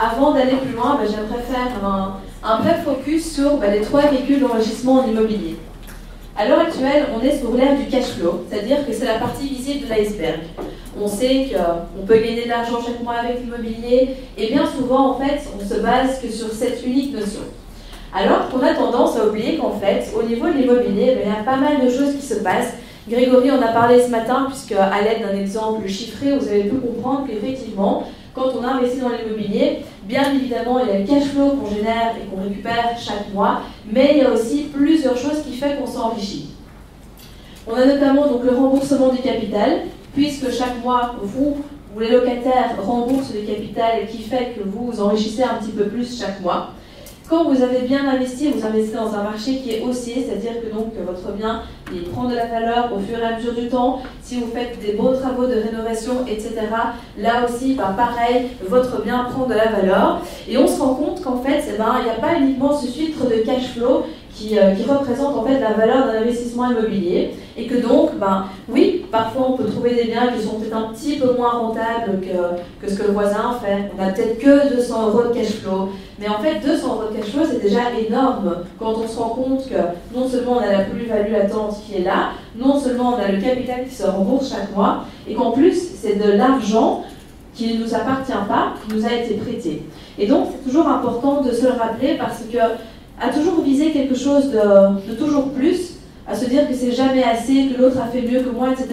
Avant d'aller plus loin, ben, j'aimerais faire un, un, bref focus sur ben, les trois véhicules d'enrichissement en immobilier. À l'heure actuelle, on est sur l'ère du cash flow, c'est-à-dire que c'est la partie visible de l'iceberg. On sait qu'on peut gagner de l'argent chaque mois avec l'immobilier, et bien souvent, en fait, on se base que sur cette unique notion. Alors qu'on a tendance à oublier qu'en fait, au niveau de l'immobilier, ben, il y a pas mal de choses qui se passent. Grégory en a parlé ce matin, puisque à l'aide d'un exemple chiffré, vous avez pu comprendre qu'effectivement, quand on investit dans l'immobilier, bien évidemment, il y a le cash flow qu'on génère et qu'on récupère chaque mois, mais il y a aussi plusieurs choses qui font qu'on s'enrichit. On a notamment donc le remboursement du capital, puisque chaque mois, vous ou les locataires remboursent le capital qui fait que vous vous enrichissez un petit peu plus chaque mois. Quand vous avez bien investi, vous investissez dans un marché qui est haussier, c'est-à-dire que donc votre bien prend de la valeur au fur et à mesure du temps. Si vous faites des beaux travaux de rénovation, etc., là aussi, ben, pareil, votre bien prend de la valeur. Et on se rend compte qu'en fait, eh ben, il n'y a pas uniquement ce filtre de cash flow euh, qui, représente en fait la valeur d'un investissement immobilier. Et que donc, ben, oui, parfois on peut trouver des biens qui sont peut-être un petit peu moins rentables que, que ce que le voisin fait. On n'a peut-être que 200 euros de cash flow. Mais en fait, 200 euros de cash flow, c'est déjà énorme quand on se rend compte que non seulement on a la plus-value latente qui est là, non seulement on a le capital qui se rembourse chaque mois, et qu'en plus, c'est de l'argent qui ne nous appartient pas, qui nous a été prêté. Et donc, c'est toujours important de se le rappeler parce que à toujours viser quelque chose de, toujours plus, à se dire que c'est jamais assez, que l'autre a fait mieux que moi, etc.,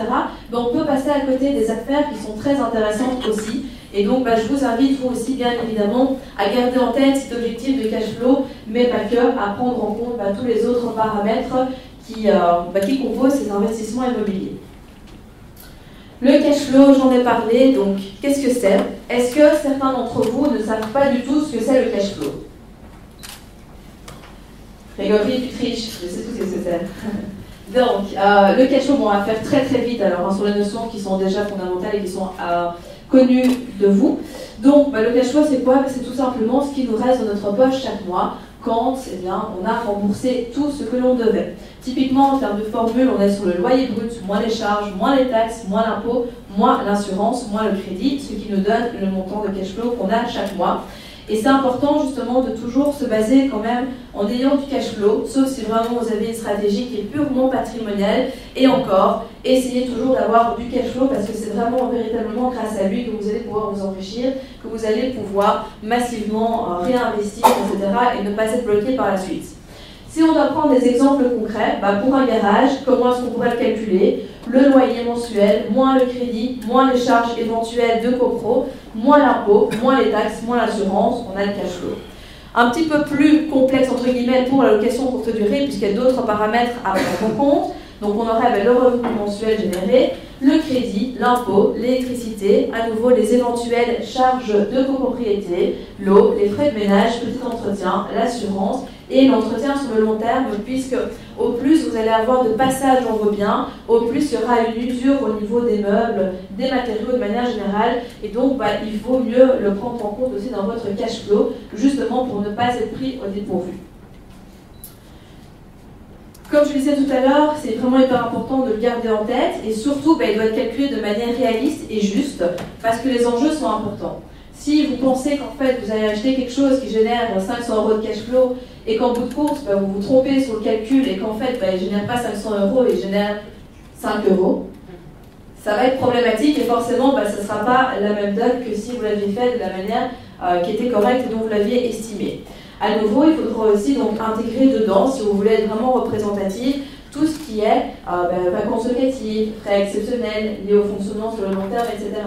ben on peut passer à côté des affaires qui sont très intéressantes aussi. Et donc, ben, je vous invite, vous aussi, bien évidemment, à garder en tête cet objectif de cash flow, mais pas que, à prendre en compte ben, tous les autres paramètres euh, qui composent ces investissements immobiliers. Le cash flow, j'en ai parlé, donc qu'est-ce que c'est? Est-ce que certains d'entre vous ne savent pas du tout ce que c'est le cash flow? Grégory, tu triches, je sais tout ce que c'est. Donc, euh, le cash flow, on va faire très très vite alors hein, sur les notions qui sont déjà fondamentales et qui sont euh, connues de vous. Donc, bah, le cash flow, c'est quoi? C'est tout simplement ce qui nous reste dans notre poche chaque mois quand eh bien, on a remboursé tout ce que l'on devait. Typiquement, en termes de formule, on est sur le loyer brut, moins les charges, moins les taxes, moins l'impôt, moins l'assurance, moins le crédit, ce qui nous donne le montant de cash flow qu'on a chaque mois. Et c'est important justement de toujours se baser quand même en ayant du cash flow, sauf si vraiment vous avez une stratégie qui est purement patrimoniale. Et encore, essayez toujours d'avoir du cash flow parce que c'est vraiment véritablement grâce à lui que vous allez pouvoir vous enrichir, que vous allez pouvoir massivement euh, réinvestir, etc. et ne pas être bloqué par la suite. Si on doit prendre des exemples concrets, bah, pour un garage, comment est-ce qu'on pourrait le calculer? Le loyer mensuel, moins le crédit, moins les charges éventuelles de copro, moins l'impôt, moins les taxes, moins l'assurance, on a le cash flow. Un petit peu plus complexe, entre guillemets, pour la location courte durée, puisqu'il y a d'autres paramètres à prendre en compte. Donc on aurait ben, le revenu mensuel généré, le crédit, l'impôt, l'électricité, à nouveau les éventuelles charges de copropriété, l'eau, les frais de ménage, petit entretien, l'assurance et l'entretien sur le long terme, puisque au plus vous allez avoir de passage dans vos biens, au plus il y aura une usure au niveau des meubles, des matériaux de manière générale, et donc bah, il vaut mieux le prendre en compte aussi dans votre cash flow, justement pour ne pas être pris au dépourvu. Comme je le disais tout à l'heure, c'est vraiment hyper important de le garder en tête et surtout, bah, il doit être calculé de manière réaliste et juste parce que les enjeux sont importants. Si vous pensez qu'en fait vous allez acheter quelque chose qui génère 500 euros de cash flow et qu'en bout de course bah, vous vous trompez sur le calcul et qu'en fait bah, il ne génère pas 500 euros, il génère 5 euros, ça va être problématique et forcément bah, ce ne sera pas la même donne que si vous l'aviez fait de la manière euh, qui était correcte et dont vous l'aviez estimé. À nouveau, il faudra aussi donc intégrer dedans, si vous voulez être vraiment représentatif, tout ce qui est euh, ben, vacances locatives, frais exceptionnels liés au fonctionnement sur le long terme, etc.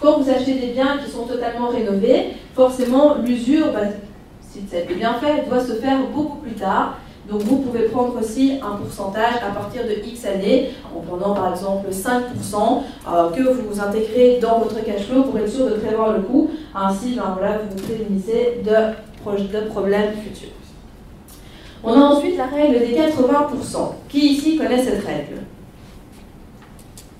Quand vous achetez des biens qui sont totalement rénovés, forcément l'usure, ben, si été bien fait, doit se faire beaucoup plus tard. Donc vous pouvez prendre aussi un pourcentage à partir de X années, en prenant par exemple 5% euh, que vous intégrez dans votre cash flow pour être sûr de prévoir le coût. Ainsi, ben, vous vous prémunisez de, de problèmes futurs. On a ensuite la règle des 80%. Qui ici connaît cette règle?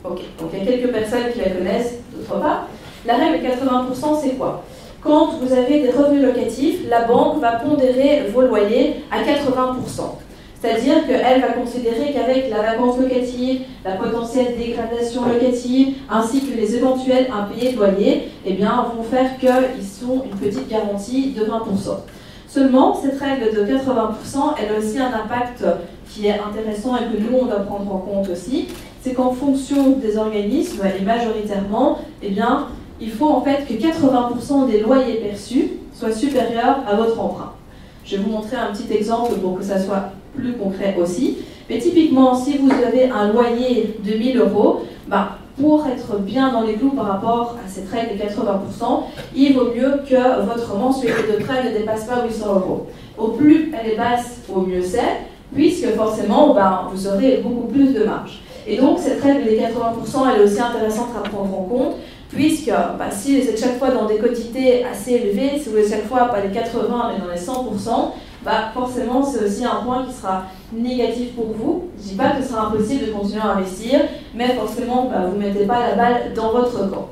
Ok, donc il y a quelques personnes qui la connaissent, d'autres pas. La règle des 80%, c'est quoi? Quand vous avez des revenus locatifs, la banque va pondérer vos loyers à 80%. C'est-à-dire qu'elle va considérer qu'avec la vacance locative, la potentielle dégradation locative, ainsi que les éventuels impayés de loyer, eh bien, vont faire qu'ils sont une petite garantie de 20%. Seulement, cette règle de 80%, elle a aussi un impact qui est intéressant et que nous, on doit prendre en compte aussi. C'est qu'en fonction des organismes, et majoritairement, eh bien, il faut en fait que 80% des loyers perçus soient supérieurs à votre emprunt. Je vais vous montrer un petit exemple pour que ça soit plus concret aussi. Mais typiquement, si vous avez un loyer de 1000 euros, bah, pour être bien dans les clous par rapport à cette règle de 80%, il vaut mieux que votre mensualité de prêt ne dépasse pas 800 euros. Au plus elle est basse, au mieux c'est, puisque forcément, bah, vous aurez beaucoup plus de marge. Et donc, cette règle des 80%, elle est aussi intéressante à prendre en compte, puisque bah, si vous êtes chaque fois dans des quotités assez élevées, si vous êtes chaque fois pas les 80 mais dans les 100%, bah, forcément c'est aussi un point qui sera négatif pour vous. Je ne dis pas que ce sera impossible de continuer à investir, mais forcément bah, vous ne mettez pas la balle dans votre camp.